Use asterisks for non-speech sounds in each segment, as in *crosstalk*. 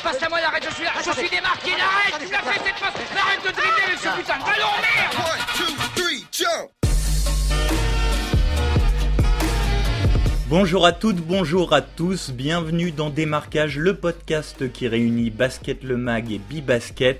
Passe à moi, arrête, je suis là, je suis démarqué, arrête, tu l'as fait cette passe, arrête de dribbler avec ce putain de ballon, merde. One, two, three, jump! Bonjour à toutes, bonjour à tous, bienvenue dans Démarquage, le podcast qui réunit Basket Le Mag et Bibasket.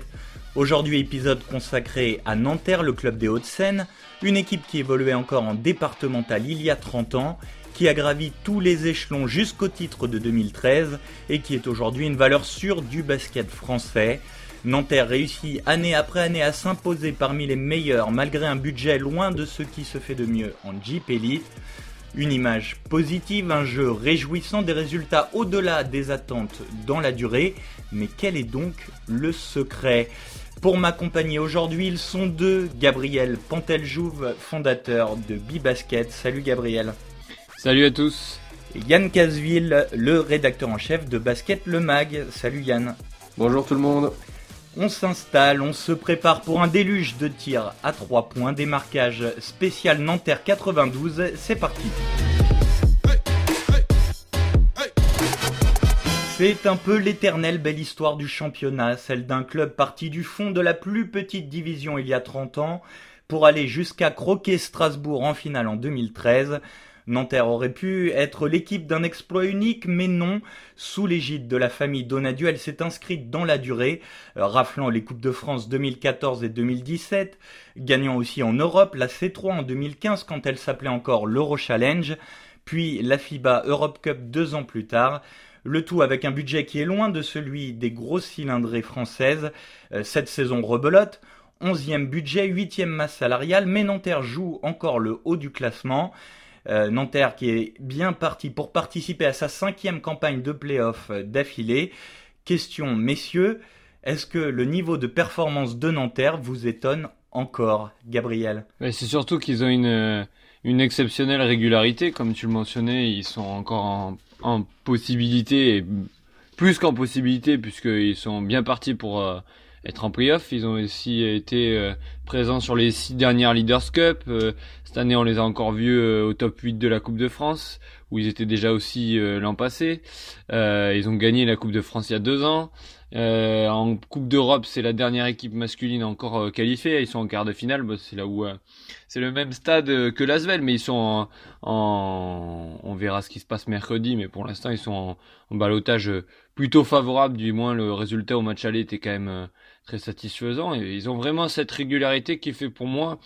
Aujourd'hui épisode consacré à Nanterre, le club des Hauts-de-Seine, une équipe qui évoluait encore en départemental il y a 30 ans, qui a gravi tous les échelons jusqu'au titre de 2013 et qui est aujourd'hui une valeur sûre du basket français. Nanterre réussit année après année à s'imposer parmi les meilleurs malgré un budget loin de ce qui se fait de mieux en Jeep Elite. Une image positive, un jeu réjouissant, des résultats au-delà des attentes dans la durée. Mais quel est donc le secret? Pour m'accompagner aujourd'hui, ils sont deux. Gabriel Panteljouve, fondateur de Bibasket. Salut Gabriel. Salut à tous. Et Yann Casville, le rédacteur en chef de Basket Le Mag. Salut Yann. Bonjour tout le monde. On s'installe, on se prépare pour un déluge de tirs à 3 points, démarquage spécial Nanterre 92, c'est parti. C'est un peu l'éternelle belle histoire du championnat, celle d'un club parti du fond de la plus petite division il y a 30 ans pour aller jusqu'à croquer Strasbourg en finale en 2013. Nanterre aurait pu être l'équipe d'un exploit unique, mais non. Sous l'égide de la famille Donadieu, elle s'est inscrite dans la durée, euh, raflant les Coupes de France 2014 et 2017, gagnant aussi en Europe la C3 en 2015 quand elle s'appelait encore l'Euro Challenge, puis la FIBA Europe Cup deux ans plus tard. Le tout avec un budget qui est loin de celui des grosses cylindrées françaises. Euh, cette saison rebelote, 11e budget, 8e masse salariale, mais Nanterre joue encore le haut du classement. Euh, Nanterre qui est bien parti pour participer à sa cinquième campagne de playoff d'affilée. Question, messieurs, est-ce que le niveau de performance de Nanterre vous étonne encore, Gabriel? C'est surtout qu'ils ont une, une exceptionnelle régularité, comme tu le mentionnais, ils sont encore en, possibilité, plus qu'en possibilité, puisqu'ils sont bien partis pour euh, être en playoff. Ils ont aussi été euh, présents sur les six dernières Leaders Cup. Euh, cette année, on les a encore vus euh, au top 8 de la Coupe de France, où ils étaient déjà aussi l'an passé. ils ont gagné la Coupe de France il y a deux ans. en Coupe d'Europe, c'est la dernière équipe masculine encore qualifiée. Ils sont en quart de finale. C'est là où c'est le même stade que l'Asvel, mais ils sont en, en, On verra ce qui se passe mercredi, mais pour l'instant, ils sont en, en balotage plutôt favorable. Du moins, le résultat au match aller était quand même très satisfaisant. Et ils ont vraiment cette régularité qui fait pour moi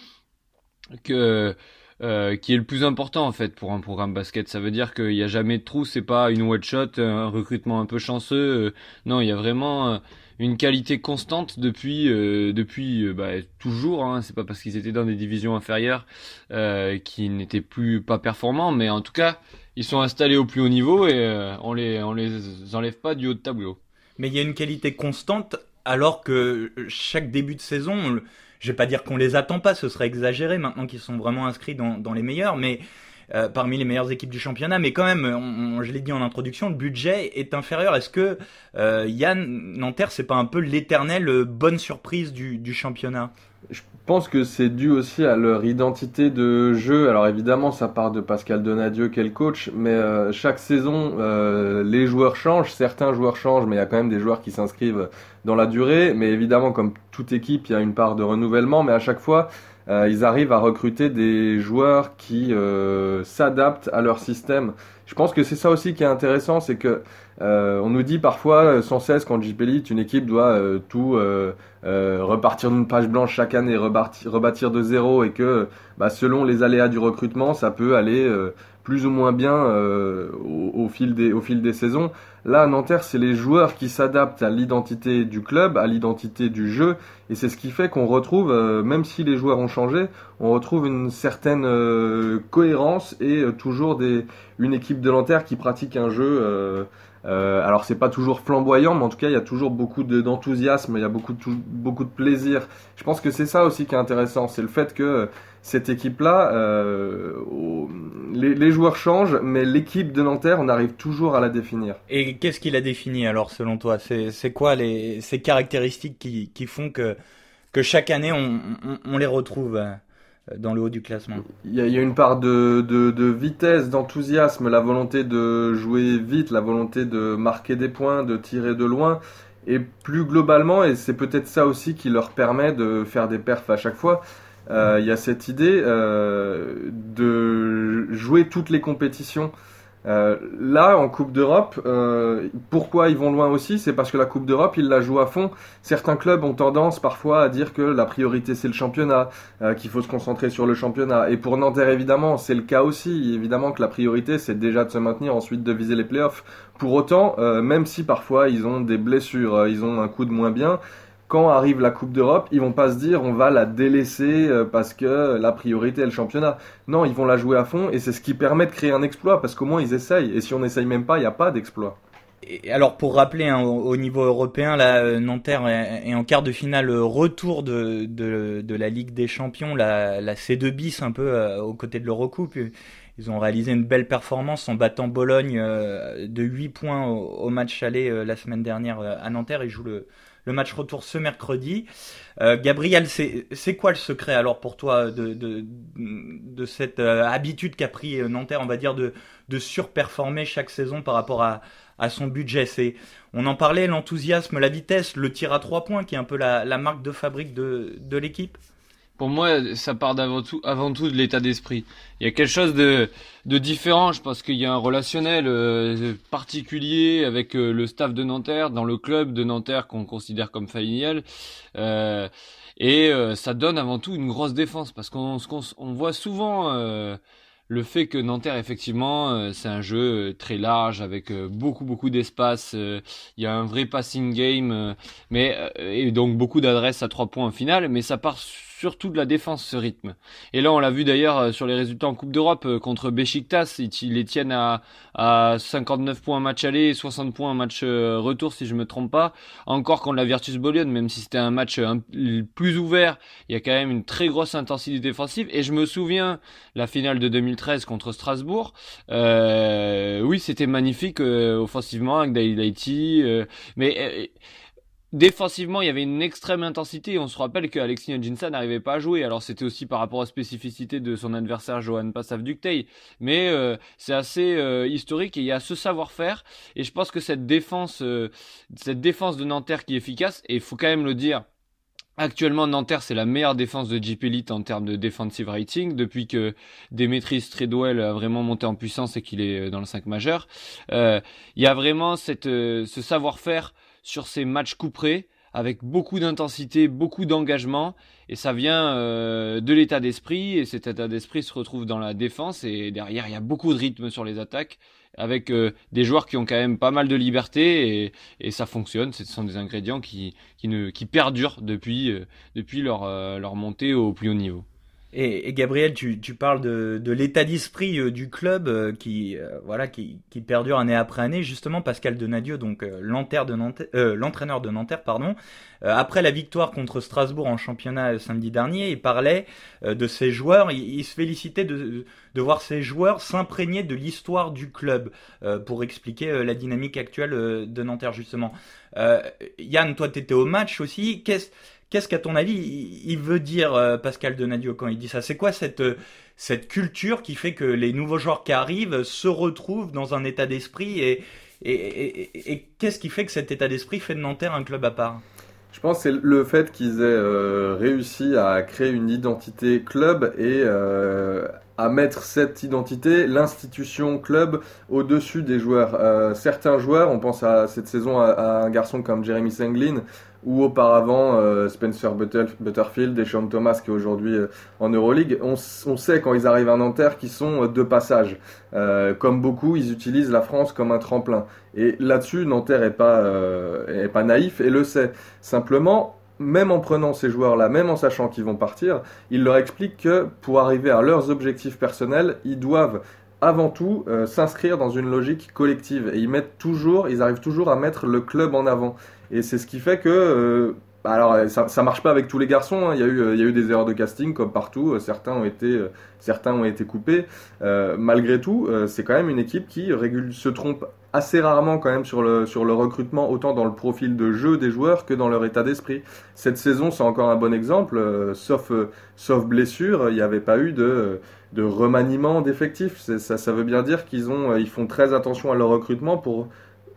que euh, qui est le plus important en fait pour un programme basket. Ça veut dire qu'il n'y a jamais de trou, c'est pas une one shot, un recrutement un peu chanceux. Euh, non, il y a vraiment euh, une qualité constante depuis euh, depuis bah, toujours. Hein. C'est pas parce qu'ils étaient dans des divisions inférieures qui n'étaient plus pas performants, mais en tout cas ils sont installés au plus haut niveau et on les on les enlève pas du haut de tableau. Mais il y a une qualité constante alors que chaque début de saison, je vais pas dire qu'on les attend pas, ce serait exagéré maintenant qu'ils sont vraiment inscrits dans, les meilleurs, mais euh, parmi les meilleures équipes du championnat, mais quand même, je l'ai dit en introduction, le budget est inférieur. Est-ce que euh, Yann Nanterre, c'est pas un peu l'éternelle euh, bonne surprise du, championnat? Je pense que c'est dû aussi à leur identité de jeu. Alors évidemment, ça part de Pascal Donadieu le coach, mais euh, chaque saison, euh, les joueurs changent. Certains joueurs changent, mais il y a quand même des joueurs qui s'inscrivent dans la durée. Mais évidemment, comme toute équipe, il y a une part de renouvellement, mais à chaque fois, euh, ils arrivent à recruter des joueurs qui euh, s'adaptent à leur système. Je pense que c'est ça aussi qui est intéressant, c'est que on nous dit parfois sans cesse quand JP Elite, une équipe doit tout repartir d'une page blanche chaque année, rebâtir, rebâtir de zéro, et que bah, selon les aléas du recrutement, ça peut aller plus ou moins bien au, fil des, au fil des saisons. Là, à Nanterre, c'est les joueurs qui s'adaptent à l'identité du club, à l'identité du jeu, et c'est ce qui fait qu'on retrouve, euh, même si les joueurs ont changé, on retrouve une certaine euh, cohérence et euh, toujours des, une équipe de Nanterre qui pratique un jeu. Alors c'est pas toujours flamboyant, mais en tout cas il y a toujours beaucoup d'enthousiasme, il y a beaucoup de, beaucoup de plaisir. Je pense que c'est ça aussi qui est intéressant, c'est le fait que cette équipe-là, euh, les, les, joueurs changent, mais l'équipe de Nanterre, on arrive toujours à la définir. Et qu'est-ce qui la définit alors, selon toi? C'est quoi les, ces caractéristiques qui, qui font que, que chaque année on, on, on les retrouve? Dans le haut du classement. Il y a, une part de, vitesse, d'enthousiasme, la volonté de jouer vite, la volonté de marquer des points, de tirer de loin. Et plus globalement, et c'est peut-être ça aussi qui leur permet de faire des perfs à chaque fois, euh, il y a cette idée euh, de jouer toutes les compétitions. Euh, là, en Coupe d'Europe, euh, pourquoi ils vont loin aussi? C'est parce que la Coupe d'Europe, ils la jouent à fond. Certains clubs ont tendance parfois à dire que la priorité c'est le championnat, euh, qu'il faut se concentrer sur le championnat. Et pour Nanterre, évidemment, c'est le cas aussi. Évidemment que la priorité c'est déjà de se maintenir, ensuite de viser les playoffs. Pour autant, même si parfois ils ont des blessures, ils ont un coup de moins bien, quand arrive la Coupe d'Europe, ils vont pas se dire on va la délaisser euh, parce que la priorité est le championnat. Non, ils vont la jouer à fond et c'est ce qui permet de créer un exploit parce qu'au moins ils essayent. Et si on n'essaye même pas, il n'y a pas d'exploit. Et alors pour rappeler hein, au, niveau européen, là, euh, Nanterre est, en quart de finale euh, retour de, de, la Ligue des Champions, la, la C2 bis un peu aux côtés de l'Eurocoupe. Ils ont réalisé une belle performance en battant Bologne de 8 points au, match aller la semaine dernière à Nanterre. Ils jouent le, le match retour ce mercredi. Euh, Gabriel, c'est quoi le secret alors pour toi de, cette euh, habitude qu'a pris euh, Nanterre, on va dire, de, surperformer chaque saison par rapport à, son budget? On en parlait, l'enthousiasme, la vitesse, le tir à trois points qui est un peu la, marque de fabrique de l'équipe? Pour moi, ça part d'avant tout, avant tout de l'état d'esprit. Il y a quelque chose de, de différent, je pense qu'il y a un relationnel euh, particulier avec euh, le staff de Nanterre, dans le club de Nanterre qu'on considère comme familial. Euh, et ça donne avant tout une grosse défense, parce qu'on on voit souvent le fait que Nanterre, effectivement, c'est un jeu très large avec beaucoup beaucoup d'espace. Il y a un vrai passing game, mais et donc beaucoup d'adresses à trois points en finale, mais ça part surtout de la défense ce rythme. Et là on l'a vu d'ailleurs euh, sur les résultats en Coupe d'Europe euh, contre Besiktas, ils, les tiennent à, à 59 points match aller et 60 points match euh, retour si je me trompe pas. Encore contre la Virtus Bologne, même si c'était un match plus ouvert, il y a quand même une très grosse intensité défensive. Et je me souviens la finale de 2013 contre Strasbourg. oui, c'était magnifique offensivement avec Daily mais Défensivement, il y avait une extrême intensité. On se rappelle que Alexis n'arrivait pas à jouer. Alors c'était aussi par rapport aux spécificités de son adversaire Johan Passav Ductey. Mais euh, c'est assez euh, historique et il y a ce savoir-faire. Et je pense que cette défense, euh, cette défense de Nanterre qui est efficace, et il faut quand même le dire, Actuellement, Nanterre, c'est la meilleure défense de Jeep Elite en termes de defensive rating depuis que Demetris Treadwell a vraiment monté en puissance et qu'il est dans le 5 majeur. il y a vraiment cette, ce savoir-faire sur ces matchs couperés avec beaucoup d'intensité, beaucoup d'engagement, et ça vient euh, de l'état d'esprit, et cet état d'esprit se retrouve dans la défense, et derrière il y a beaucoup de rythme sur les attaques, avec euh, des joueurs qui ont quand même pas mal de liberté, et, et ça fonctionne, ce sont des ingrédients qui, qui, ne, qui perdurent depuis, euh, depuis leur, leur montée au plus haut niveau. Et, Gabriel, tu, parles de, l'état d'esprit euh, du club euh, qui, euh, voilà, qui, perdure année après année. Justement, Pascal Denadio, donc l'entraîneur de Nanterre, pardon, après la victoire contre Strasbourg en championnat samedi dernier, il parlait de ses joueurs. Il, se félicitait de, de, voir ses joueurs s'imprégner de l'histoire du club pour expliquer la dynamique actuelle de Nanterre justement. Yann, toi, tu étais au match aussi. Qu'est-ce Qu'est-ce qu'à ton avis il veut dire euh, Pascal Denadio quand il dit ça? C'est quoi cette euh, cette culture qui fait que les nouveaux joueurs qui arrivent se retrouvent dans un état d'esprit et, et, qu'est-ce qui fait que cet état d'esprit fait de Nanterre un club à part? Je pense que c'est le fait qu'ils aient euh, réussi à créer une identité club et à mettre cette identité, l'institution club, au-dessus des joueurs. certains joueurs, on pense à cette saison à, un garçon comme Jeremy Senglin, ou auparavant euh, Spencer Butterfield et Sean Thomas qui est aujourd'hui euh, en Euroleague, on, on, sait quand ils arrivent à Nanterre qu'ils sont euh, de passage. comme beaucoup, ils utilisent la France comme un tremplin. Et là-dessus, Nanterre est pas, est pas naïf et le sait. Simplement, même en prenant ces joueurs-là, même en sachant qu'ils vont partir, il leur explique que pour arriver à leurs objectifs personnels, ils doivent avant tout s'inscrire dans une logique collective et ils mettent toujours, ils arrivent toujours à mettre le club en avant. Et c'est ce qui fait que euh, alors ça, ça marche pas avec tous les garçons. Hein. Il y a eu, il y a eu des erreurs de casting comme partout. Certains ont été, certains ont été coupés. malgré tout, c'est quand même une équipe qui se trompe assez rarement quand même sur le, sur le recrutement, autant dans le profil de jeu des joueurs que dans leur état d'esprit. Cette saison, c'est encore un bon exemple, euh, sauf, euh, sauf blessure, il n'y avait pas eu de, de remaniement d'effectifs. Ça, ça veut bien dire qu'ils ont, ils font très attention à leur recrutement pour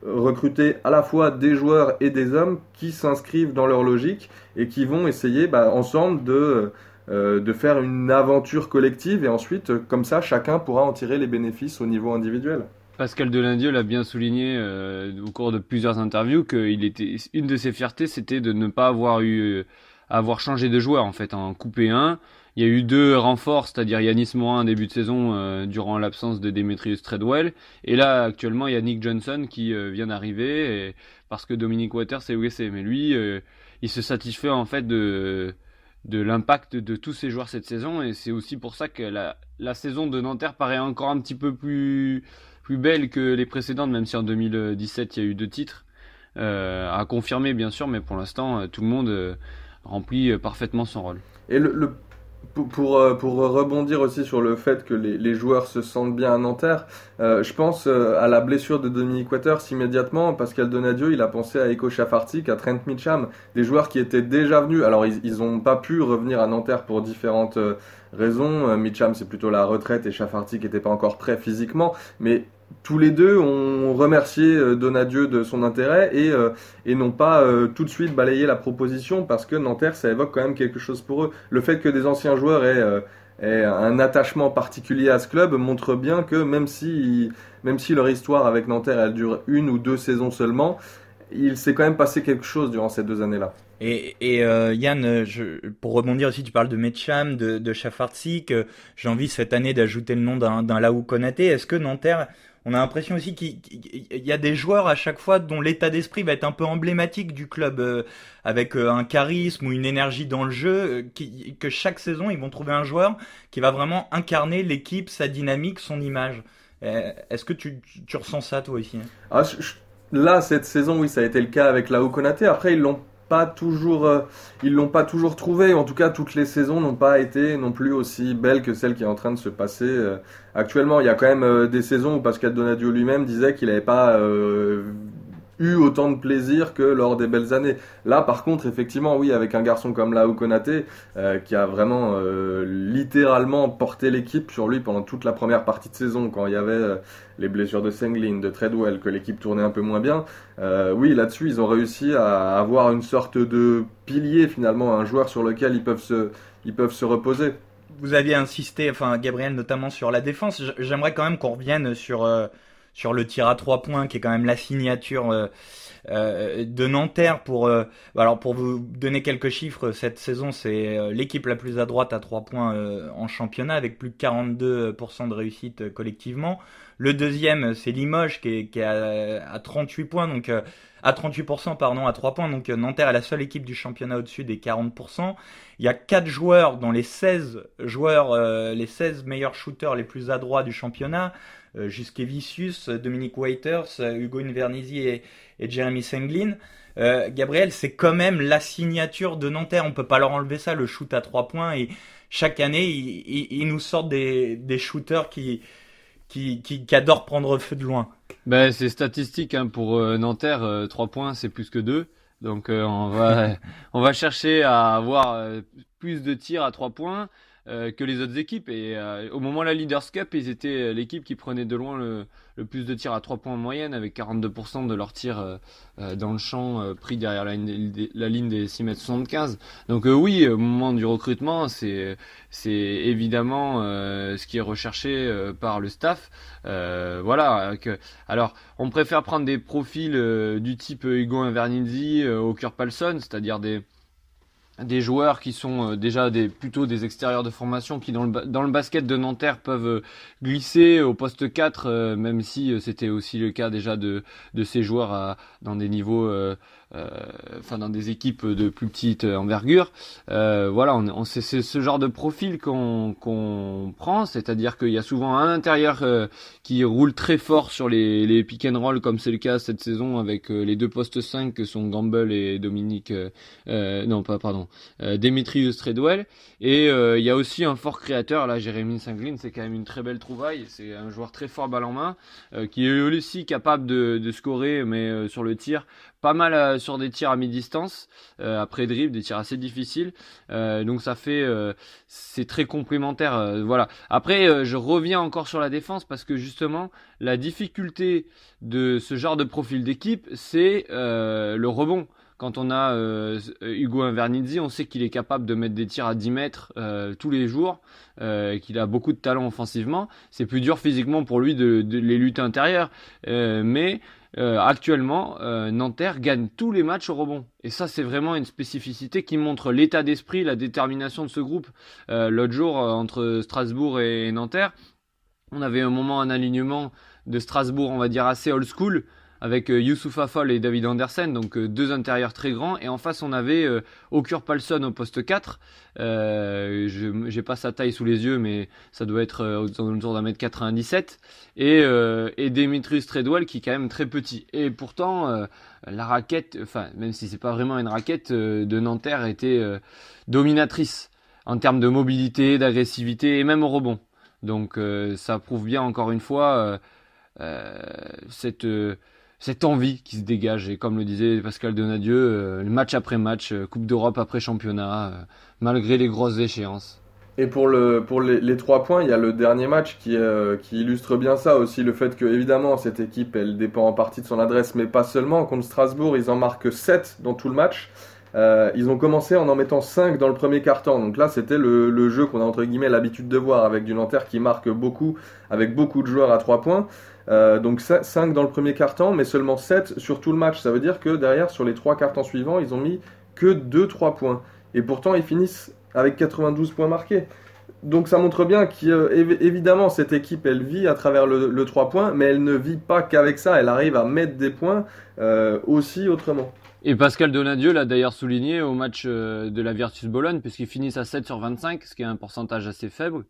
recruter à la fois des joueurs et des hommes qui s'inscrivent dans leur logique et qui vont essayer bah, ensemble de, euh, de faire une aventure collective et ensuite, comme ça, chacun pourra en tirer les bénéfices au niveau individuel. Pascal Delindieu l'a bien souligné euh, au cours de plusieurs interviews qu'il était une de ses fiertés c'était de ne pas avoir eu euh, avoir changé de joueur en fait en coupé un. Il y a eu deux renforts, c'est-à-dire Yanis Morin début de saison euh, durant l'absence de Demetrius Treadwell. Et là actuellement il y a Nick Johnson qui vient d'arriver parce que Dominic Waters est blessé mais lui il se satisfait en fait de de l'impact de tous ces joueurs cette saison. Et c'est aussi pour ça que la saison de Nanterre paraît encore un petit peu plus plus belle que les précédentes, même si en 2017 il y a eu deux titres. Euh, à confirmer bien sûr, mais pour l'instant euh, tout le monde euh, remplit parfaitement son rôle. Et pour, rebondir aussi sur le fait que les, joueurs se sentent bien à Nanterre, je pense à la blessure de Dominique Waters immédiatement. Pascal Donadio, il a pensé à Eko Chafartik, à Trent Mitcham, des joueurs qui étaient déjà venus. Alors ils n'ont pas pu revenir à Nanterre pour différentes raisons. Mitcham, c'est plutôt la retraite et Chafartik n'était pas encore prêt physiquement. Mais tous les deux ont remercié euh, Donadieu de son intérêt et, euh, et n'ont pas euh, tout de suite balayé la proposition parce que Nanterre, ça évoque quand même quelque chose pour eux. Le fait que des anciens joueurs aient, un attachement particulier à ce club montre bien que même si, même si leur histoire avec Nanterre, elle dure une ou deux saisons seulement, il s'est quand même passé quelque chose durant ces deux années-là. Et, et Yann, je, pour rebondir aussi, tu parles de Metcham, de, de Chafartzik. J'ai envie cette année d'ajouter le nom d'un Laou Konaté. Est-ce que Nanterre on a l'impression aussi qu'il y a des joueurs à chaque fois dont l'état d'esprit va être un peu emblématique du club, euh, avec euh, un charisme ou une énergie dans le jeu, euh, que chaque saison ils vont trouver un joueur qui va vraiment incarner l'équipe, sa dynamique, son image. Est-ce que tu, ressens ça toi aussi? Ah, Là, cette saison, oui, ça a été le cas avec la Konaté. Après, ils l'ont pas toujours, euh, ils l'ont pas toujours trouvé. En tout cas, toutes les saisons n'ont pas été non plus aussi belles que celle qui est en train de se passer euh, actuellement. Il y a quand même euh, des saisons où Pascal Donadio lui-même disait qu'il n'avait pas eu autant de plaisir que lors des belles années. Là, par contre, effectivement, oui, avec un garçon comme Lao Konaté, euh, qui a vraiment euh, littéralement porté l'équipe sur lui pendant toute la première partie de saison, quand il y avait euh, les blessures de Senglin, de Treadwell, que l'équipe tournait un peu moins bien. oui, là-dessus, ils ont réussi à avoir une sorte de pilier, finalement, un joueur sur lequel ils peuvent se, ils peuvent se reposer. Vous aviez insisté, enfin, Gabriel, notamment sur la défense. J'aimerais quand même qu'on revienne sur sur le tir à trois points, qui est quand même la signature euh, euh, de Nanterre. Pour, euh, alors pour vous donner quelques chiffres, cette saison, c'est l'équipe la plus à droite à trois points en championnat, avec plus de 42% de réussite collectivement. Le deuxième, c'est Limoges, qui est, à, à, 38 points, donc à 38% pardon, à 3 points. Donc Nanterre est la seule équipe du championnat au-dessus des 40%. Il y a 4 joueurs dans les 16 joueurs, les 16 meilleurs shooters les plus adroits du championnat. Euh, Vicius, Dominique Waiters, Hugo Invernizzi et, Jeremy Senglin. Euh, Gabriel, c'est quand même la signature de Nanterre. On peut pas leur enlever ça, le shoot à trois points. Et chaque année, ils, nous sortent des, shooters qui, qui, qui, adorent prendre feu de loin. Ben, c'est statistique hein, pour euh, Nanterre. 3 points, c'est plus que 2. Donc on va *laughs* on va chercher à avoir plus de tirs à 3 points. Euh, que les autres équipes. Et euh, au moment de la Leaders Cup, ils étaient euh, l'équipe qui prenait de loin le, le, plus de tirs à 3 points en moyenne, avec 42% de leurs tirs dans le champ pris derrière la, la, ligne des 6 mètres 75. Donc oui, au moment du recrutement, c'est c'est évidemment ce qui est recherché par le staff. voilà. Alors, on préfère prendre des profils du type Hugo Invernizzi, au Palson, c'est-à-dire des des joueurs qui sont euh, déjà des plutôt des extérieurs de formation qui dans le, dans le basket de Nanterre peuvent euh, glisser au poste 4 même si c'était aussi le cas déjà de de ces joueurs dans des niveaux euh, enfin dans des équipes de plus petite envergure. Euh, voilà, on, on c'est ce genre de profil qu'on prend, c'est-à-dire qu'il y a souvent un intérieur euh, qui roule très fort sur les, les pick and roll, comme c'est le cas cette saison avec les deux postes 5 que sont Gamble et Dominique, non pas pardon, Demetrius Treadwell. Et il y a aussi un fort créateur, là, Jérémy Singlin, c'est quand même une très belle trouvaille. C'est un joueur très fort balle en main, qui est aussi capable de, de scorer, mais sur le tir pas mal euh, sur des tirs à mi-distance, euh, après dribble, des tirs assez difficiles. Euh, donc ça fait, c'est très complémentaire. voilà. Après, je reviens encore sur la défense parce que justement, la difficulté de ce genre de profil d'équipe, c'est le rebond quand on a Hugo Invernizzi, on sait qu'il est capable de mettre des tirs à 10 mètres tous les jours, qu'il a beaucoup de talent offensivement. C'est plus dur physiquement pour lui de, de les luttes intérieures, mais euh, actuellement, euh, Nanterre gagne tous les matchs au rebond. Et ça, c'est vraiment une spécificité qui montre l'état d'esprit, la détermination de ce groupe. Euh, l'autre jour, entre Strasbourg et Nanterre, on avait un moment, un alignement de Strasbourg, on va dire assez old school, avec euh, Youssouf Afol et David Andersen, donc euh, deux intérieurs très grands. Et en face, on avait euh, Okur Palson au poste 4. Euh, je j'ai pas sa taille sous les yeux, mais ça doit être autour d'un mètre 97. Et, euh, et Demetrius Treadwell qui est quand même très petit. Et pourtant, la raquette, enfin, même si c'est pas vraiment une raquette, de Nanterre était dominatrice en termes de mobilité, d'agressivité et même au rebond. Donc ça prouve bien encore une fois cette cette envie qui se dégage. Et comme le disait Pascal Donadieu, euh, match après match, euh, Coupe d'Europe après championnat, euh, malgré les grosses échéances. Et pour, le, pour les, trois points, il y a le dernier match qui, qui illustre bien ça aussi, le fait que évidemment cette équipe elle dépend en partie de son adresse, mais pas seulement. Contre Strasbourg, ils en marquent 7 dans tout le match. ils ont commencé en en mettant 5 dans le premier quart-temps. Donc là, c'était le, le, jeu qu'on a entre guillemets l'habitude de voir avec du Nanterre qui marque beaucoup, avec beaucoup de joueurs à 3 points. Euh, donc 5 dans le premier quart-temps, mais seulement 7 sur tout le match. Ça veut dire que derrière, sur les 3 quarts-temps suivants, ils ont mis que 2-3 points. Et pourtant, ils finissent avec 92 points marqués. Donc ça montre bien qu'évidemment, cette équipe, elle vit à travers le, 3 points, mais elle ne vit pas qu'avec ça. Elle arrive à mettre des points euh, aussi autrement. Et Pascal Donadieu l'a d'ailleurs souligné au match euh, de la Virtus Bologne, puisqu'ils finissent à 7 sur 25, ce qui est un pourcentage assez faible.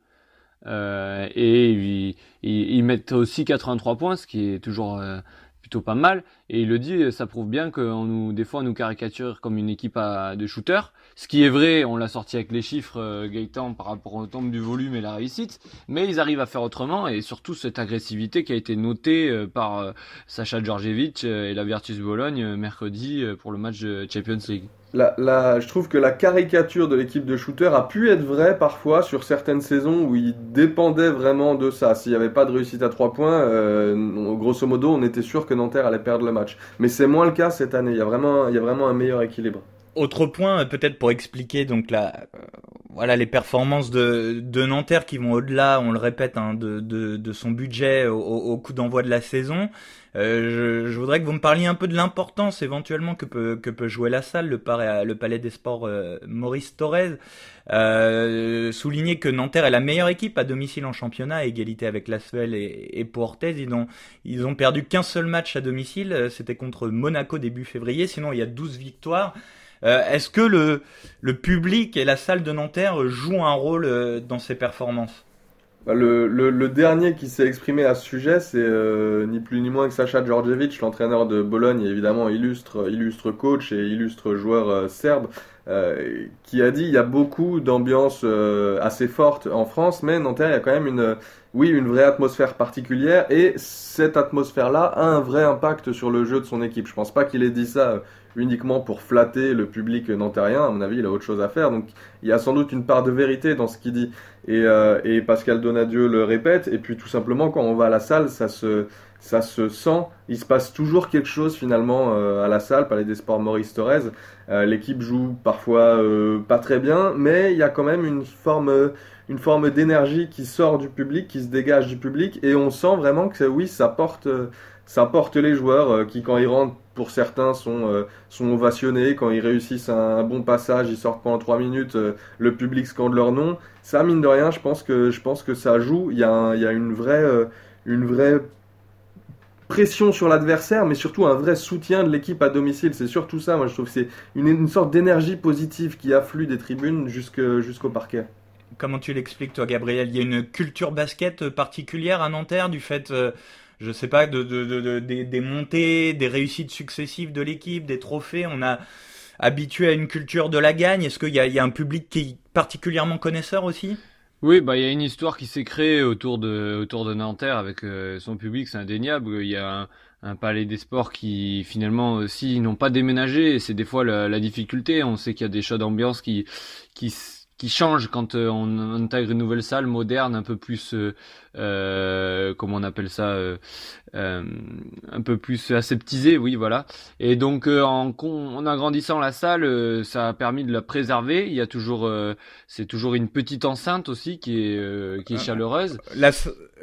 Euh, et ils, ils, mettent aussi 83 points, ce qui est toujours euh, plutôt pas mal. Et il le dit, ça prouve bien qu'on nous, des fois, on nous caricature comme une équipe à, de shooters. Ce qui est vrai, on l'a sorti avec les chiffres, euh, Gaëtan, par rapport au tombe du volume et la réussite. Mais ils arrivent à faire autrement et surtout cette agressivité qui a été notée euh, par euh, Sacha Djordjevic et la Virtus Bologne mercredi pour le match de Champions League. Je trouve que la caricature de l'équipe de shooters a pu être vraie parfois sur certaines saisons où ils dépendaient vraiment de ça. S'il n'y avait pas de réussite à trois points, grosso modo, on était sûr que Nanterre allait perdre le match. Mais c'est moins le cas cette année. Il il y a vraiment un meilleur équilibre. Autre point, peut-être pour expliquer donc la, euh, voilà les performances de, de Nanterre qui vont au-delà, on le répète, hein, de, de, de, son budget au, au coup d'envoi de la saison. Euh, je, je, voudrais que vous me parliez un peu de l'importance éventuellement que peut, que peut jouer la salle, le, palais, le palais des sports euh, Maurice Torres. Euh, souligner que Nanterre est la meilleure équipe à domicile en championnat, à égalité avec Lasvel et, et Portez. Ils ont, ils ont perdu qu'un seul match à domicile, c'était contre Monaco début février, sinon il y a 12 victoires. Euh, est-ce que le, le public et la salle de Nanterre jouent un rôle euh, dans ces performances? Bah, le, le, dernier qui s'est exprimé à ce sujet, c'est euh, ni plus ni moins que Sacha Djordjevic, l'entraîneur de Bologne, évidemment illustre, illustre coach et illustre joueur serbe, qui a dit il y a beaucoup d'ambiance assez forte en France, mais Nanterre, il y a quand même une, oui, une vraie atmosphère particulière, et cette atmosphère-là a un vrai impact sur le jeu de son équipe. Je pense pas qu'il ait dit ça uniquement pour flatter le public nantérien. À mon avis, il a autre chose à faire. Donc, il y a sans doute une part de vérité dans ce qu'il dit. Et, euh, et Pascal Donadieu le répète. Et puis, tout simplement, quand on va à la salle, ça se, ça se sent. Il se passe toujours quelque chose finalement euh, à la salle, Palais des Sports Maurice Torres. Euh, l'équipe joue parfois pas très bien, mais il y a quand même une forme une forme d'énergie qui sort du public, qui se dégage du public, et on sent vraiment que oui, ça porte, ça porte les joueurs qui, quand ils rentrent, pour certains, sont, sont ovationnés. Quand ils réussissent un, bon passage, ils sortent pendant 3 minutes, le public scande leur nom. Ça, mine de rien, je pense que, je pense que ça joue. Il y a, il y a une vraie, une vraie pression sur l'adversaire, mais surtout un vrai soutien de l'équipe à domicile. C'est surtout ça, moi je trouve que c'est une, sorte d'énergie positive qui afflue des tribunes jusqu'au parquet. Comment tu l'expliques toi Gabriel? Il y a une culture basket particulière à Nanterre du fait, euh, je sais pas, de, des montées, des réussites successives de l'équipe, des trophées. On a habitué à une culture de la gagne. Est-ce qu'il y, a un public qui est particulièrement connaisseur aussi? Oui, bah il y a une histoire qui s'est créée autour de Nanterre avec euh, son public, c'est indéniable. Il y a un, palais des sports qui finalement aussi n'ont pas déménagé, c'est des fois la, difficulté. On sait qu'il y a des shows d'ambiance qui qui qui changent quand euh, on intègre une nouvelle salle moderne, un peu plus, euh, euh comment on appelle ça, euh, un peu plus aseptisée, oui, voilà. Et donc en, en, agrandissant la salle, ça a permis de la préserver. Il y a toujours, c'est toujours une petite enceinte aussi qui est qui est chaleureuse. La,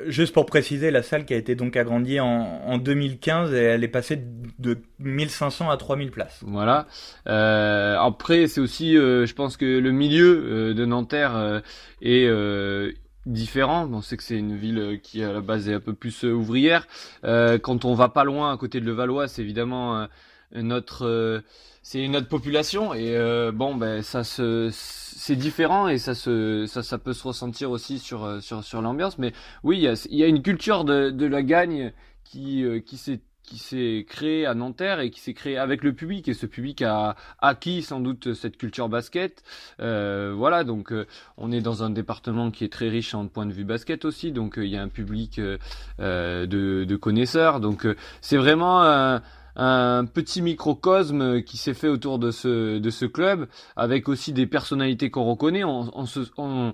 juste pour préciser, la salle qui a été donc agrandie en, en 2015, et elle est passée de 1500 à 3000 places. Voilà. après, c'est aussi, je pense que le milieu euh, de Nanterre euh, est euh, différent. On sait que c'est une ville qui à la base est un peu plus ouvrière. quand on va pas loin à côté de Levallois, c'est évidemment notre c'est une autre population et bon ben ça se c'est différent et ça se ça, ça peut se ressentir aussi sur sur sur l'ambiance mais oui il y a, y a une culture de, de la gagne qui qui s'est qui s'est créé à Nanterre et qui s'est créé avec le public et ce public a acquis sans doute cette culture basket. Euh, voilà, donc euh, on est dans un département qui est très riche en point de vue basket aussi, donc euh, il y a un public de, de, connaisseurs. Donc c'est vraiment un, petit microcosme qui s'est fait autour de ce de ce club avec aussi des personnalités qu'on reconnaît. On, on, se, on,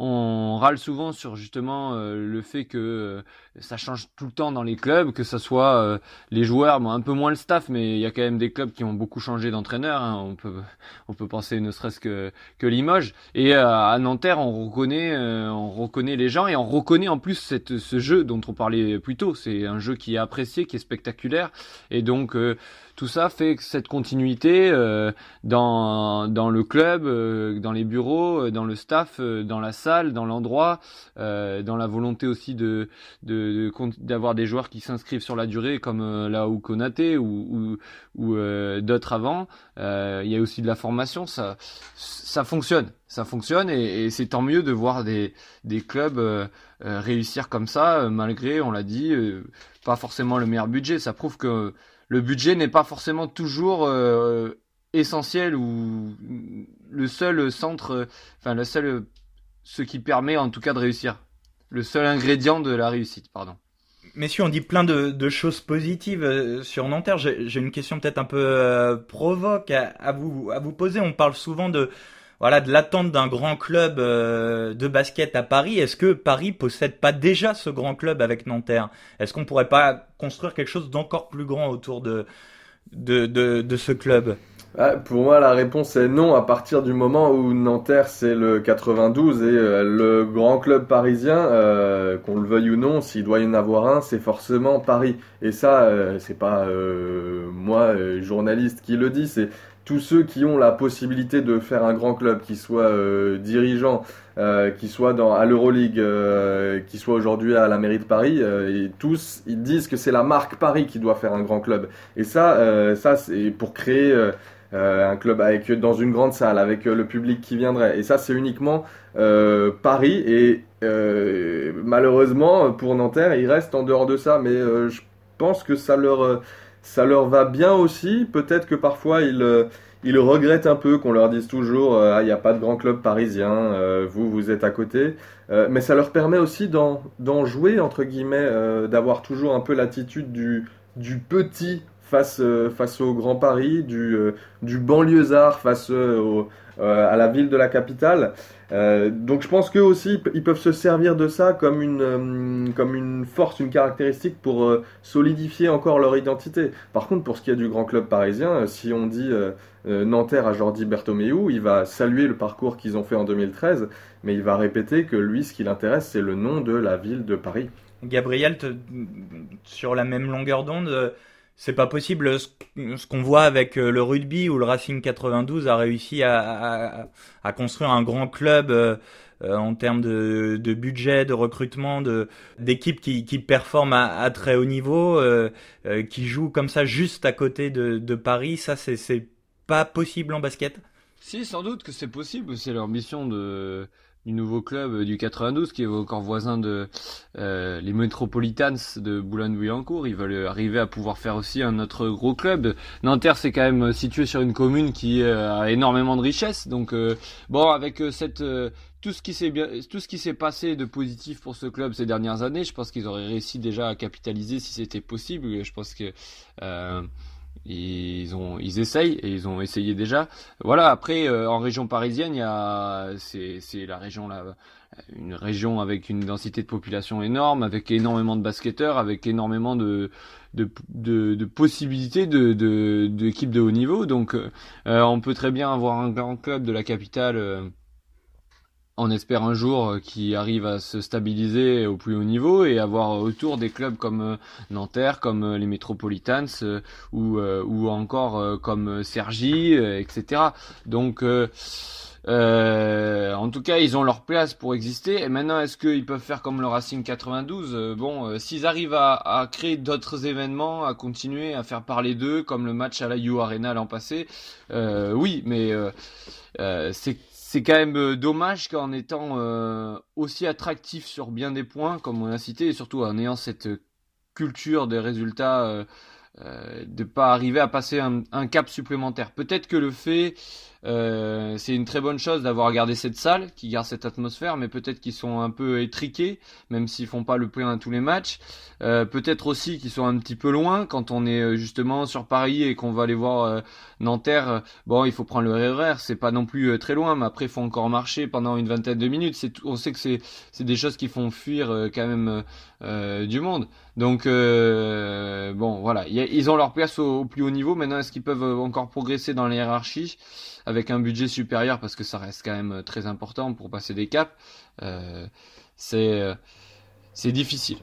on râle souvent sur justement euh, le fait que euh, ça change tout le temps dans les clubs, que ce soit euh, les joueurs, bon, un peu moins le staff, mais il y a quand même des clubs qui ont beaucoup changé d'entraîneur. Hein. On peut on peut penser ne serait-ce que que Limoges. Et à Nanterre, on reconnaît on reconnaît les gens et on reconnaît en plus cette ce jeu dont on parlait plus tôt. C'est un jeu qui est apprécié, qui est spectaculaire, et donc tout ça fait cette continuité euh, dans, dans le club, euh, dans les bureaux, euh, dans le staff, dans la salle, dans l'endroit, dans la volonté aussi de d'avoir de, des joueurs qui s'inscrivent sur la durée comme là où Konaté ou, ou, d'autres avant. Il y a aussi de la formation, ça ça fonctionne, ça fonctionne et, et c'est tant mieux de voir des, des clubs réussir comme ça malgré, on l'a dit, pas forcément le meilleur budget. Ça prouve que le budget n'est pas forcément toujours euh, essentiel ou le seul centre, enfin le seul, ce qui permet en tout cas de réussir, le seul ingrédient de la réussite, pardon. Messieurs, on dit plein de, choses positives euh, sur Nanterre. J'ai une question peut-être un peu euh, provoque à, vous, à vous poser. On parle souvent de, voilà, de l'attente d'un grand club euh, de basket à Paris. Est-ce que Paris possède pas déjà ce grand club avec Nanterre? Est-ce qu'on pourrait pas construire quelque chose d'encore plus grand autour de, ce club? Ah, pour moi, la réponse est non à partir du moment où Nanterre c'est le 92 et euh, le grand club parisien, euh, qu'on le veuille ou non, s'il doit y en avoir un, c'est forcément Paris. Et ça, c'est pas moi, journaliste, qui le dit, c'est tous ceux qui ont la possibilité de faire un grand club, qui soit euh, dirigeant, euh, qui dans, à l'Euroleague, euh, qui soit aujourd'hui à la mairie de Paris, et tous ils disent que c'est la marque Paris qui doit faire un grand club. Et ça, ça c'est pour créer un club avec dans une grande salle avec le public qui viendrait. Et ça, c'est uniquement Paris. Et malheureusement pour Nanterre, ils restent en dehors de ça. Mais je pense que ça leur ça leur va bien aussi. Peut-être que parfois ils, euh, ils regrettent un peu qu'on leur dise toujours euh, ah il n'y a pas de grand club parisien, euh, vous vous êtes à côté. mais ça leur permet aussi d'en jouer entre guillemets, d'avoir toujours un peu l'attitude du, du petit face face au Grand Paris, du du banlieusard face au, à la ville de la capitale. donc je pense qu'eux aussi, ils peuvent se servir de ça comme une, comme une force, une caractéristique pour solidifier encore leur identité. Par contre, pour ce qui est du grand club parisien, si on dit Nanterre à Jordi Bertomeu, il va saluer le parcours qu'ils ont fait en 2013, mais il va répéter que lui, ce qui l'intéresse, c'est le nom de la ville de Paris. Gabriel, sur la même longueur d'onde, c'est pas possible. Ce, qu'on voit avec euh, le rugby où le Racing 92 a réussi à, construire un grand club euh, euh, en termes de, budget, de recrutement, de d'équipes qui, qui performent à, très haut niveau, qui jouent comme ça juste à côté de, de Paris. Ça, c'est pas possible en basket? Si, sans doute que c'est possible. C'est leur mission de du nouveau club euh, du 92 qui est encore voisin de euh, les Metropolitans de Boulogne-Billancourt. Ils veulent arriver à pouvoir faire aussi un autre gros club. Nanterre c'est quand même situé sur une commune qui euh, a énormément de richesses. Donc bon avec cette tout ce qui s'est bien, tout ce qui s'est passé de positif pour ce club ces dernières années, je pense qu'ils auraient réussi déjà à capitaliser si c'était possible. Je pense que ils ont, ils essayent et ils ont essayé déjà. Voilà. Après, euh, en région parisienne, il y a, c'est, c'est la région là, une région avec une densité de population énorme, avec énormément de basketteurs, avec énormément de de, de, possibilités de, de, d'équipes de haut niveau. Donc, euh, on peut très bien avoir un grand club de la capitale. Euh, on espère un jour euh, qu'il arrive à se stabiliser au plus haut niveau et avoir autour des clubs comme euh, Nanterre, comme euh, les Metropolitans ou, ou encore comme Sergi, etc. Donc en tout cas, ils ont leur place pour exister. Et maintenant, est-ce qu'ils peuvent faire comme le Racing 92 Bon, s'ils arrivent à, créer d'autres événements, à continuer à faire parler d'eux, comme le match à la U Arena l'an passé, oui, mais c'est c'est quand même euh, dommage qu'en étant euh, aussi attractif sur bien des points, comme on a cité, et surtout en ayant cette culture des résultats, euh, euh de pas arriver à passer un cap supplémentaire. Peut-être que le fait euh, c'est une très bonne chose d'avoir gardé cette salle, qui garde cette atmosphère, mais peut-être qu'ils sont un peu étriqués, même s'ils font pas le plein à tous les matchs. Euh, peut-être aussi qu'ils sont un petit peu loin quand on est euh, justement sur Paris et qu'on va aller voir Nanterre. Bon, il faut prendre le RER, c'est pas non plus très loin, mais après il faut encore marcher pendant une vingtaine de minutes. On sait que c'est, des choses qui font fuir quand même du monde. Donc bon, voilà, ils ont leur place au, au plus haut niveau. Maintenant, est-ce qu'ils peuvent encore progresser dans les hiérarchies avec un budget supérieur parce que ça reste quand même très important pour passer des caps, euh, c'est euh, c'est difficile.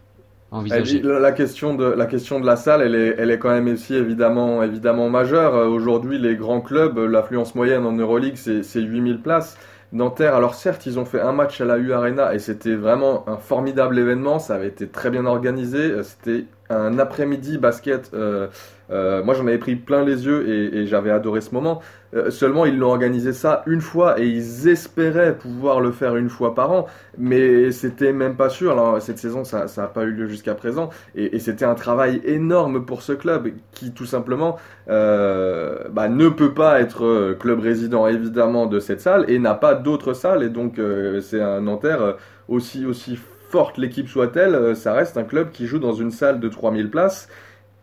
Envisager. La question de la question de la salle, elle est elle est quand même aussi évidemment évidemment majeure. Euh, aujourd'hui, les grands clubs, l'affluence moyenne en Euroleague, c'est c'est 8000 places. Nanterre, alors certes, ils ont fait un match à la U Arena et c'était vraiment un formidable événement. Ça avait été très bien organisé. C'était un après-midi basket. Euh, euh, moi, j'en avais pris plein les yeux et, j'avais adoré ce moment. Euh, seulement, ils l'ont organisé ça une fois et ils espéraient pouvoir le faire une fois par an, mais c'était même pas sûr. Alors, cette saison, ça n'a pas eu lieu jusqu'à présent et, c'était un travail énorme pour ce club qui, tout simplement, bah, ne peut pas être club résident évidemment de cette salle et n'a pas d'autres salles. Et donc, c'est un Nanterre aussi aussi forte l'équipe soit-elle, ça reste un club qui joue dans une salle de 3000 places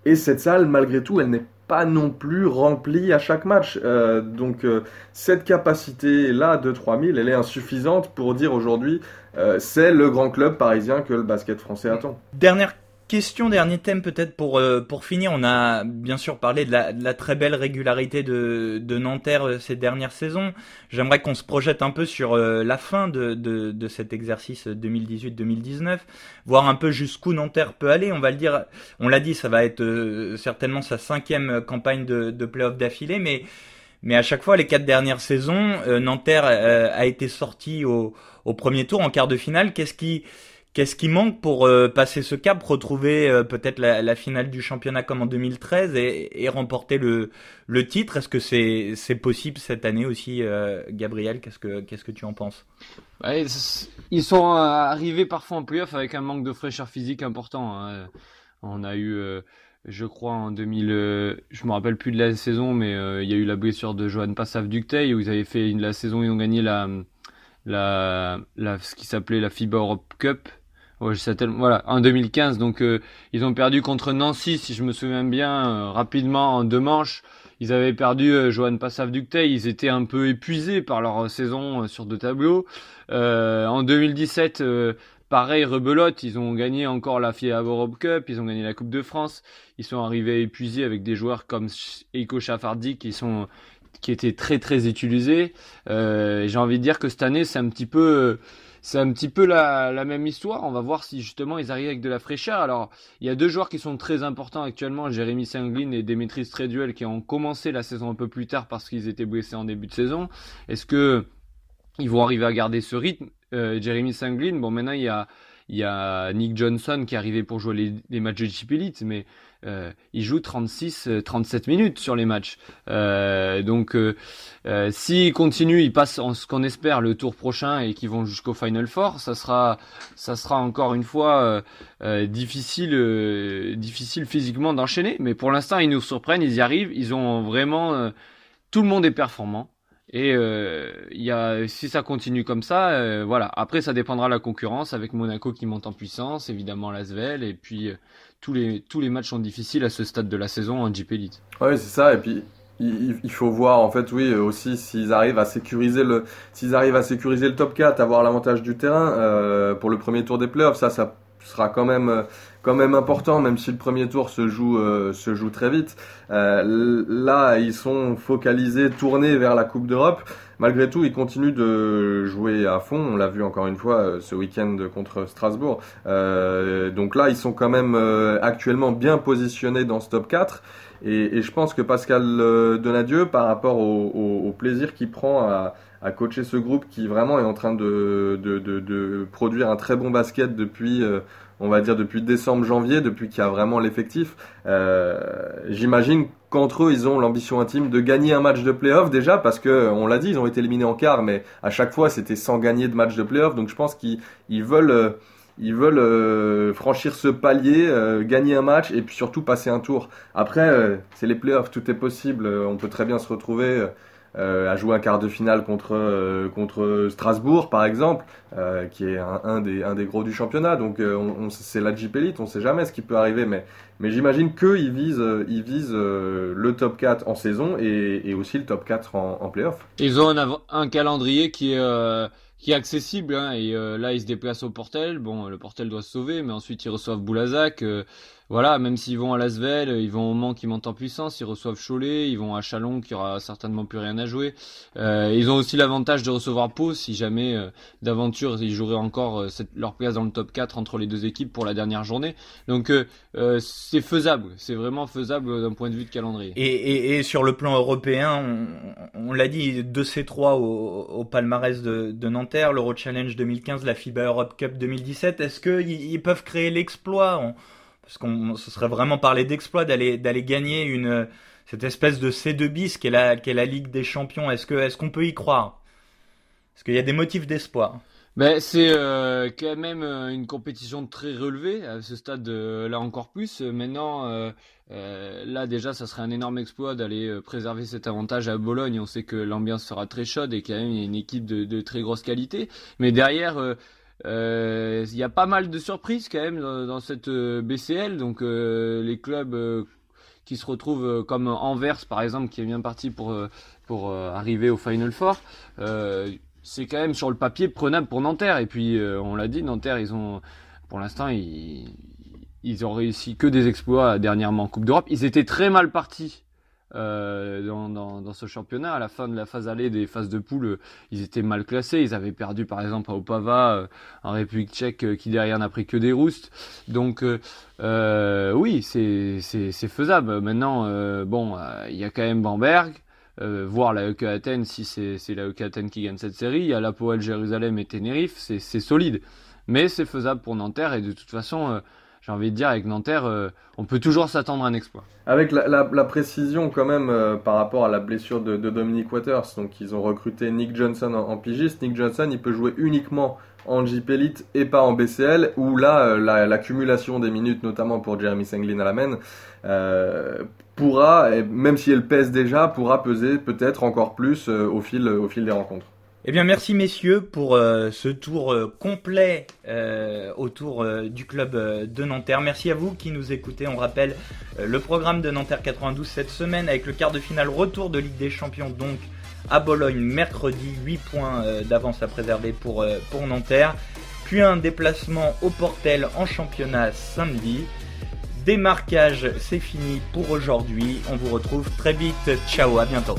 et cette salle, malgré tout, elle n'est pas non plus remplie à chaque match. Euh, donc euh, cette capacité-là de 3000, elle est insuffisante pour dire aujourd'hui euh, c'est le grand club parisien que le basket français attend. Dernière question, dernier thème peut-être pour euh, pour finir. On a bien sûr parlé de la, de la très belle régularité de, de Nanterre euh, ces dernières saisons. J'aimerais qu'on se projette un peu sur euh, la fin de, de, de cet exercice 2018-2019, voir un peu jusqu'où Nanterre peut aller. On va le dire, on l'a dit, ça va être certainement sa cinquième campagne de, de playoff d'affilée, mais mais à chaque fois, les quatre dernières saisons, Nanterre a été sorti au, au premier tour en quart de finale. Qu'est-ce qui Qu'est-ce qui manque pour euh, passer ce cap, retrouver euh, peut-être la, finale du championnat comme en 2013 et, remporter le, titre? Est-ce que c'est possible cette année aussi, euh, Gabriel? Qu'est-ce que qu'est-ce que tu en penses? Ils sont arrivés parfois en playoff avec un manque de fraîcheur physique important. Hein. On a eu, je crois, en 2000, je me rappelle plus de la saison, mais il y a eu la blessure de Johan Passav Ducteil où ils avaient fait la saison, ils ont gagné la ce qui s'appelait la FIBA Europe Cup En 2015, donc euh, ils ont perdu contre Nancy, si je me souviens bien, euh, rapidement en deux manches. ils avaient perdu Johan Passav-Ductey, ils étaient un peu épuisés par leur saison sur deux tableaux. en 2017, pareil, rebelote, ils ont gagné encore la FIA Europe Cup, ils ont gagné la Coupe de France, ils sont arrivés épuisés avec des joueurs comme Eiko Chafardi qui sont qui étaient très très utilisés. J'ai envie de dire que cette année, c'est un petit peu c'est un petit peu la, la, même histoire. On va voir si justement ils arrivent avec de la fraîcheur. Alors, il y a deux joueurs qui sont très importants actuellement, Jérémy Sanglin et Dimitris Treduel, qui ont commencé la saison un peu plus tard parce qu'ils étaient blessés en début de saison. Est-ce que ils vont arriver à garder ce rythme euh, Jérémy Sanglin, bon maintenant il y a y a Nick Johnson qui est arrivé pour jouer les, les matchs de Chip Elite, mais il joue 36, 37 euh, minutes sur les matchs. Euh, donc, euh, euh s'il continue, il passe en ce qu'on espère le tour prochain et qu'ils vont jusqu'au Final Four, ça sera, ça sera encore une fois difficile, difficile physiquement d'enchaîner. Mais pour l'instant, ils nous surprennent, ils y arrivent, ils ont vraiment, tout le monde est performant. Et euh, y a, si ça continue comme ça, euh, voilà. Après, ça dépendra de la concurrence avec Monaco qui monte en puissance, évidemment l'Asvel, et puis euh, tous les tous les matchs sont difficiles à ce stade de la saison en JP Elite. Ouais, c'est ça. Et puis il, faut voir en fait, oui, aussi s'ils arrivent à sécuriser le arrivent à sécuriser le top 4, avoir l'avantage du terrain euh, pour le premier tour des playoffs, ça, ça sera quand même quand même important, même si le premier tour se joue, euh, se joue très vite. Euh, là, ils sont focalisés, tournés vers la Coupe d'Europe. Malgré tout, ils continuent de jouer à fond. On l'a vu encore une fois euh, ce week-end contre Strasbourg. donc là, ils sont quand même actuellement bien positionnés dans ce top 4. Et, et je pense que Pascal Donadieu, par rapport au, au, au plaisir qu'il prend à, à, coacher ce groupe qui vraiment est en train de, de, de, de produire un très bon basket depuis on va dire depuis décembre, janvier, depuis qu'il y a vraiment l'effectif. Euh, j'imagine qu'entre eux, ils ont l'ambition intime de gagner un match de playoff déjà, parce que on l'a dit, ils ont été éliminés en quart, mais à chaque fois c'était sans gagner de match de playoff. Donc je pense qu'ils veulent ils veulent euh, franchir ce palier, euh, gagner un match et puis surtout passer un tour. Après, c'est les playoffs, tout est possible. on peut très bien se retrouver euh, a joué un quart de finale contre euh, contre Strasbourg par exemple, euh, qui est un, un, des un des gros du championnat. Donc on, on c'est la Jeep Elite, on sait jamais ce qui peut arriver, mais mais j'imagine qu'ils visent ils visent le top 4 en saison et, et aussi le top 4 en, en playoff. Ils ont un, un calendrier qui est qui est accessible hein, et là ils se déplacent au Portel. Bon, le Portel doit se sauver, mais ensuite ils reçoivent Boulazac voilà, même s'ils vont à Lasvel, ils vont au Mans qui monte en puissance, ils reçoivent Cholet, ils vont à Chalon qui aura certainement plus rien à jouer. Euh, ils ont aussi l'avantage de recevoir Pau si jamais euh, d'aventure ils joueraient encore euh, leur place dans le top 4 entre les deux équipes pour la dernière journée. Donc euh, c'est faisable, c'est vraiment faisable d'un point de vue de calendrier. Et, sur le plan européen, on, l'a dit, 2 C3 au, au palmarès de, de Nanterre, l'Euro Challenge 2015, la FIBA Europe Cup 2017. Est-ce qu'ils ils peuvent créer l'exploit? Parce qu'on ce serait vraiment parler d'exploit d'aller d'aller gagner une cette espèce de C2 bis qu'est la qu'est la Ligue des Champions. Est-ce que est-ce qu'on peut y croire? Est-ce qu'il y a des motifs d'espoir ben, c'est euh, quand même euh, une compétition très relevée à ce stade euh, là encore plus. Maintenant, là déjà, ça serait un énorme exploit d'aller préserver cet avantage à Bologne. On sait que l'ambiance sera très chaude et quand même il y a une équipe de, très grosse qualité. Mais derrière, il y a pas mal de surprises quand même dans, cette euh, BCL, donc euh, les clubs qui se retrouvent comme Anvers par exemple, qui est bien parti pour pour arriver au Final Four. c'est quand même sur le papier prenable pour Nanterre. Et puis on l'a dit, Nanterre, ils ont pour l'instant ils ils ont réussi que des exploits dernièrement en Coupe d'Europe. Ils étaient très mal partis euh, dans, ce championnat. À la fin de la phase allée des phases de poule, ils étaient mal classés. Ils avaient perdu par exemple à Opava, euh, en République tchèque, euh, qui derrière n'a pris que des roustes. Donc euh, oui, c'est faisable. Maintenant, bon, il y a quand même Bamberg. voir la EK Athènes si c'est la EK Athènes qui gagne cette série. Il y a la Poel Jérusalem et Tenerife, c'est solide. Mais c'est faisable pour Nanterre et de toute façon, j'ai envie de dire, avec Nanterre, euh, on peut toujours s'attendre à un exploit. Avec la, précision quand même euh, par rapport à la blessure de, de, Dominic Waters, donc ils ont recruté Nick Johnson en, pigiste. Nick Johnson, il peut jouer uniquement en JP Elite et pas en BCL, où là, euh, l'accumulation des minutes, notamment pour Jeremy Sanglin à la main, pourra, même si elle pèse déjà, pourra peser peut-être encore plus au fil des rencontres. Eh bien, merci messieurs pour euh, ce tour euh, complet euh, autour du club de Nanterre. Merci à vous qui nous écoutez. On rappelle le programme de Nanterre 92 cette semaine avec le quart de finale retour de Ligue des Champions donc à Bologne mercredi. 8 points d'avance à préserver pour, pour Nanterre. Puis un déplacement au Portel en championnat samedi. Démarquage, c'est fini pour aujourd'hui. On vous retrouve très vite. Ciao, à bientôt.